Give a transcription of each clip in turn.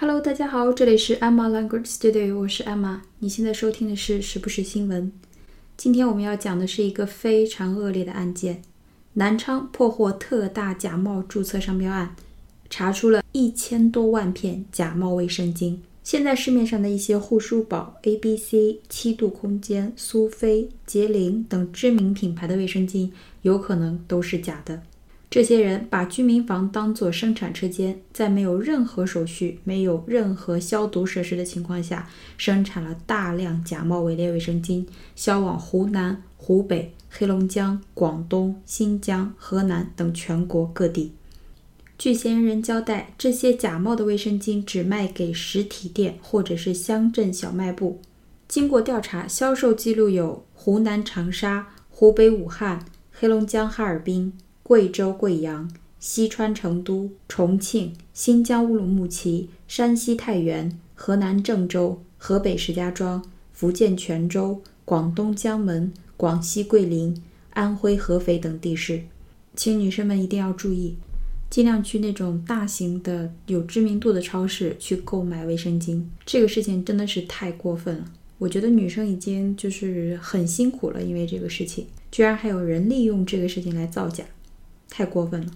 Hello，大家好，这里是 Emma Language Studio，我是 Emma。你现在收听的是时不时新闻。今天我们要讲的是一个非常恶劣的案件：南昌破获特大假冒注册商标案，查出了一千多万片假冒卫生巾。现在市面上的一些护舒宝、A B C、七度空间、苏菲、洁灵等知名品牌的卫生巾，有可能都是假的。这些人把居民房当作生产车间，在没有任何手续、没有任何消毒设施的情况下，生产了大量假冒伪劣卫生巾，销往湖南、湖北、黑龙江、广东、新疆、河南等全国各地。据嫌疑人交代，这些假冒的卫生巾只卖给实体店或者是乡镇小卖部。经过调查，销售记录有湖南长沙、湖北武汉、黑龙江哈尔滨。贵州贵阳、西川成都、重庆、新疆乌鲁木齐、山西太原、河南郑州、河北石家庄、福建泉州、广东江门、广西桂林、安徽合肥等地市，请女生们一定要注意，尽量去那种大型的、有知名度的超市去购买卫生巾。这个事情真的是太过分了，我觉得女生已经就是很辛苦了，因为这个事情，居然还有人利用这个事情来造假。太过分了！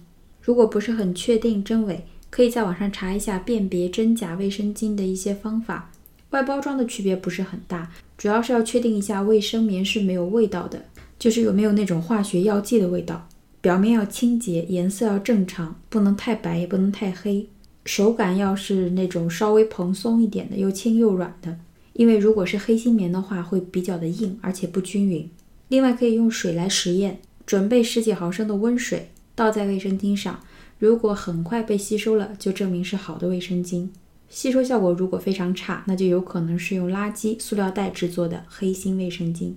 如果不是很确定真伪，可以在网上查一下辨别真假卫生巾的一些方法。外包装的区别不是很大，主要是要确定一下卫生棉是没有味道的，就是有没有那种化学药剂的味道。表面要清洁，颜色要正常，不能太白也不能太黑。手感要是那种稍微蓬松一点的，又轻又软的。因为如果是黑心棉的话，会比较的硬，而且不均匀。另外可以用水来实验，准备十几毫升的温水。倒在卫生巾上，如果很快被吸收了，就证明是好的卫生巾。吸收效果如果非常差，那就有可能是用垃圾塑料袋制作的黑心卫生巾。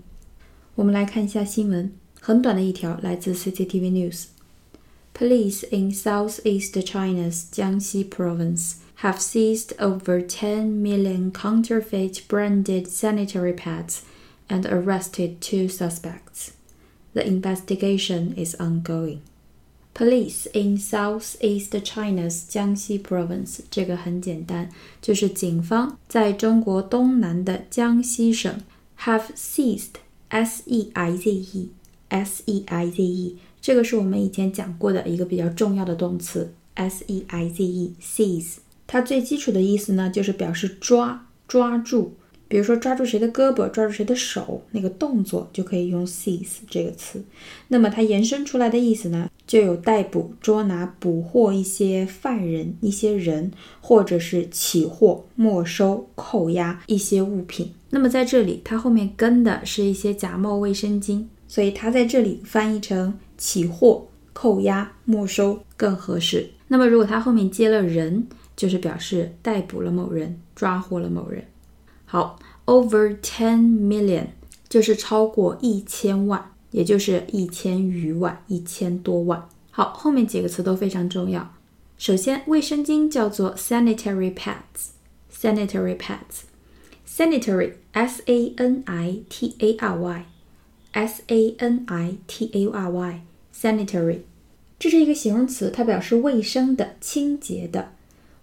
我们来看一下新闻，很短的一条，来自 CCTV News。Police in southeast China's Jiangxi province have seized over 10 million counterfeit branded sanitary pads and arrested two suspects. The investigation is ongoing. Police in southeast China's Jiangxi province，这个很简单，就是警方在中国东南的江西省 have seized，s e i z e，s e i z e，这个是我们以前讲过的一个比较重要的动词，s e i z e，seize，它最基础的意思呢，就是表示抓、抓住。比如说抓住谁的胳膊，抓住谁的手，那个动作就可以用 seize 这个词。那么它延伸出来的意思呢，就有逮捕、捉拿、捕获一些犯人、一些人，或者是起获、没收、扣押一些物品。那么在这里，它后面跟的是一些假冒卫生巾，所以它在这里翻译成起获、扣押、没收更合适。那么如果它后面接了人，就是表示逮捕了某人，抓获了某人。好，over ten million 就是超过一千万，也就是一千余万、一千多万。好，后面几个词都非常重要。首先，卫生巾叫做 sanitary pads，sanitary pads，sanitary，s a n i t a r y，s a n i t a r y，sanitary，这是一个形容词，它表示卫生的、清洁的、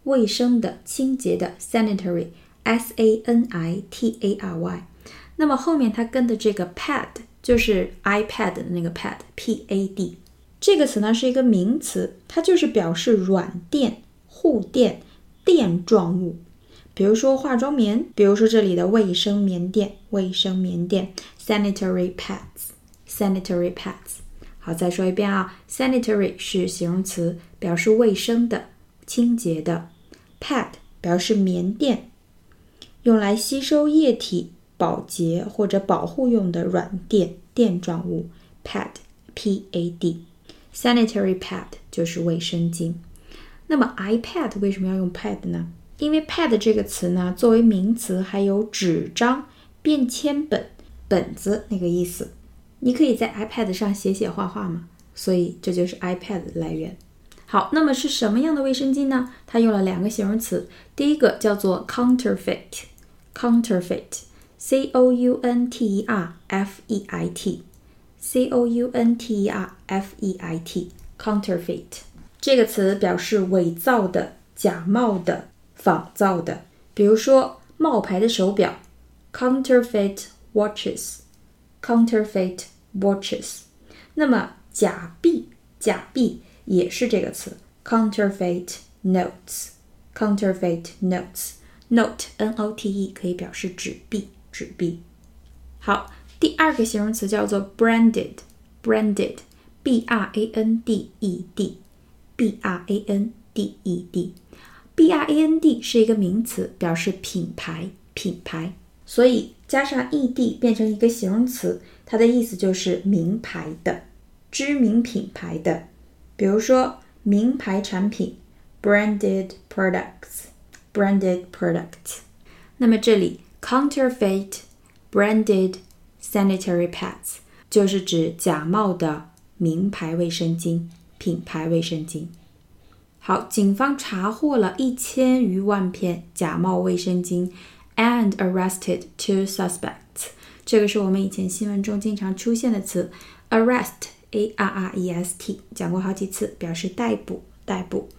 卫生的、清洁的 sanitary。S A N I T A R Y，那么后面它跟的这个 pad 就是 iPad 的那个 pad，P A D 这个词呢是一个名词，它就是表示软垫、护垫、垫状物。比如说化妆棉，比如说这里的卫生棉垫，卫生棉垫 sanitary pads，sanitary pads。好，再说一遍啊，sanitary 是形容词，表示卫生的、清洁的；pad 表示棉垫。用来吸收液体、保洁或者保护用的软垫垫状物，pad，p a d，sanitary pad 就是卫生巾。那么 iPad 为什么要用 pad 呢？因为 pad 这个词呢，作为名词，还有纸张、便签本、本子那个意思。你可以在 iPad 上写写画画嘛，所以这就是 iPad 的来源。好，那么是什么样的卫生巾呢？它用了两个形容词，第一个叫做 counterfeit。counterfeit, c o u n t e r f e i t, c o u n t e r f e i t, counterfeit 这个词表示伪造的、假冒的、 仿造的。比如说冒牌的手表，counterfeit watches，counterfeit watches。那么假币，假币也是这个词，counterfeit notes，counterfeit Note n o t e 可以表示纸币，纸币。好，第二个形容词叫做 branded，branded，b r a n d e d，b r a n d e d，b r a n d 是一个名词，表示品牌，品牌。所以加上 e d 变成一个形容词，它的意思就是名牌的、知名品牌的。比如说名牌产品，branded products products，branded products。那么这里 counterfeit。Branded sanitary pads 就是指假冒的名牌卫生巾、品牌卫生巾。好，警方查获了一千余万片假冒卫生巾，and arrested two suspects。这个是我们以前新闻中经常出现的词，arrest，a r r e s t，讲过好几次，表示逮捕、逮捕。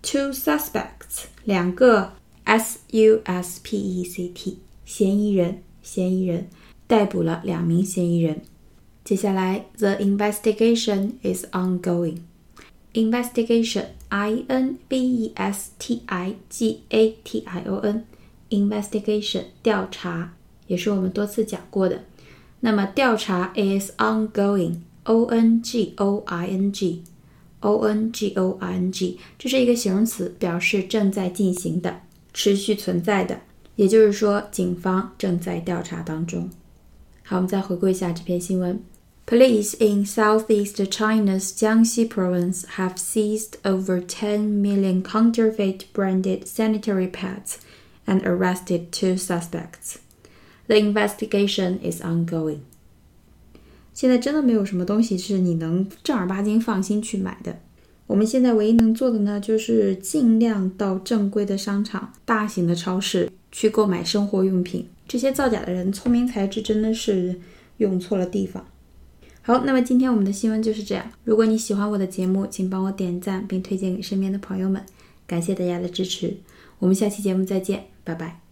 Two suspects，两个 s u s p e c t，嫌疑人。嫌疑人逮捕了两名嫌疑人。接下来，the investigation is ongoing. Investigation, I N V E S T I G A T I O N. Investigation 调查也是我们多次讲过的。那么调查 is ongoing. O N G O I N G. O N G O I N G 这是一个形容词，表示正在进行的、 持续存在的。也就是说，警方正在调查当中。好，我们再回顾一下这篇新闻。Police in southeast China's Jiangxi province have seized over 10 million counterfeit branded sanitary pads and arrested two suspects. The investigation is ongoing. 现在真的没有什么东西是你能正儿八经放心去买的。 我们现在唯一能做的呢，就是尽量到正规的商场、大型的超市。去购买生活用品，这些造假的人聪明才智真的是用错了地方。好，那么今天我们的新闻就是这样。如果你喜欢我的节目，请帮我点赞并推荐给身边的朋友们，感谢大家的支持。我们下期节目再见，拜拜。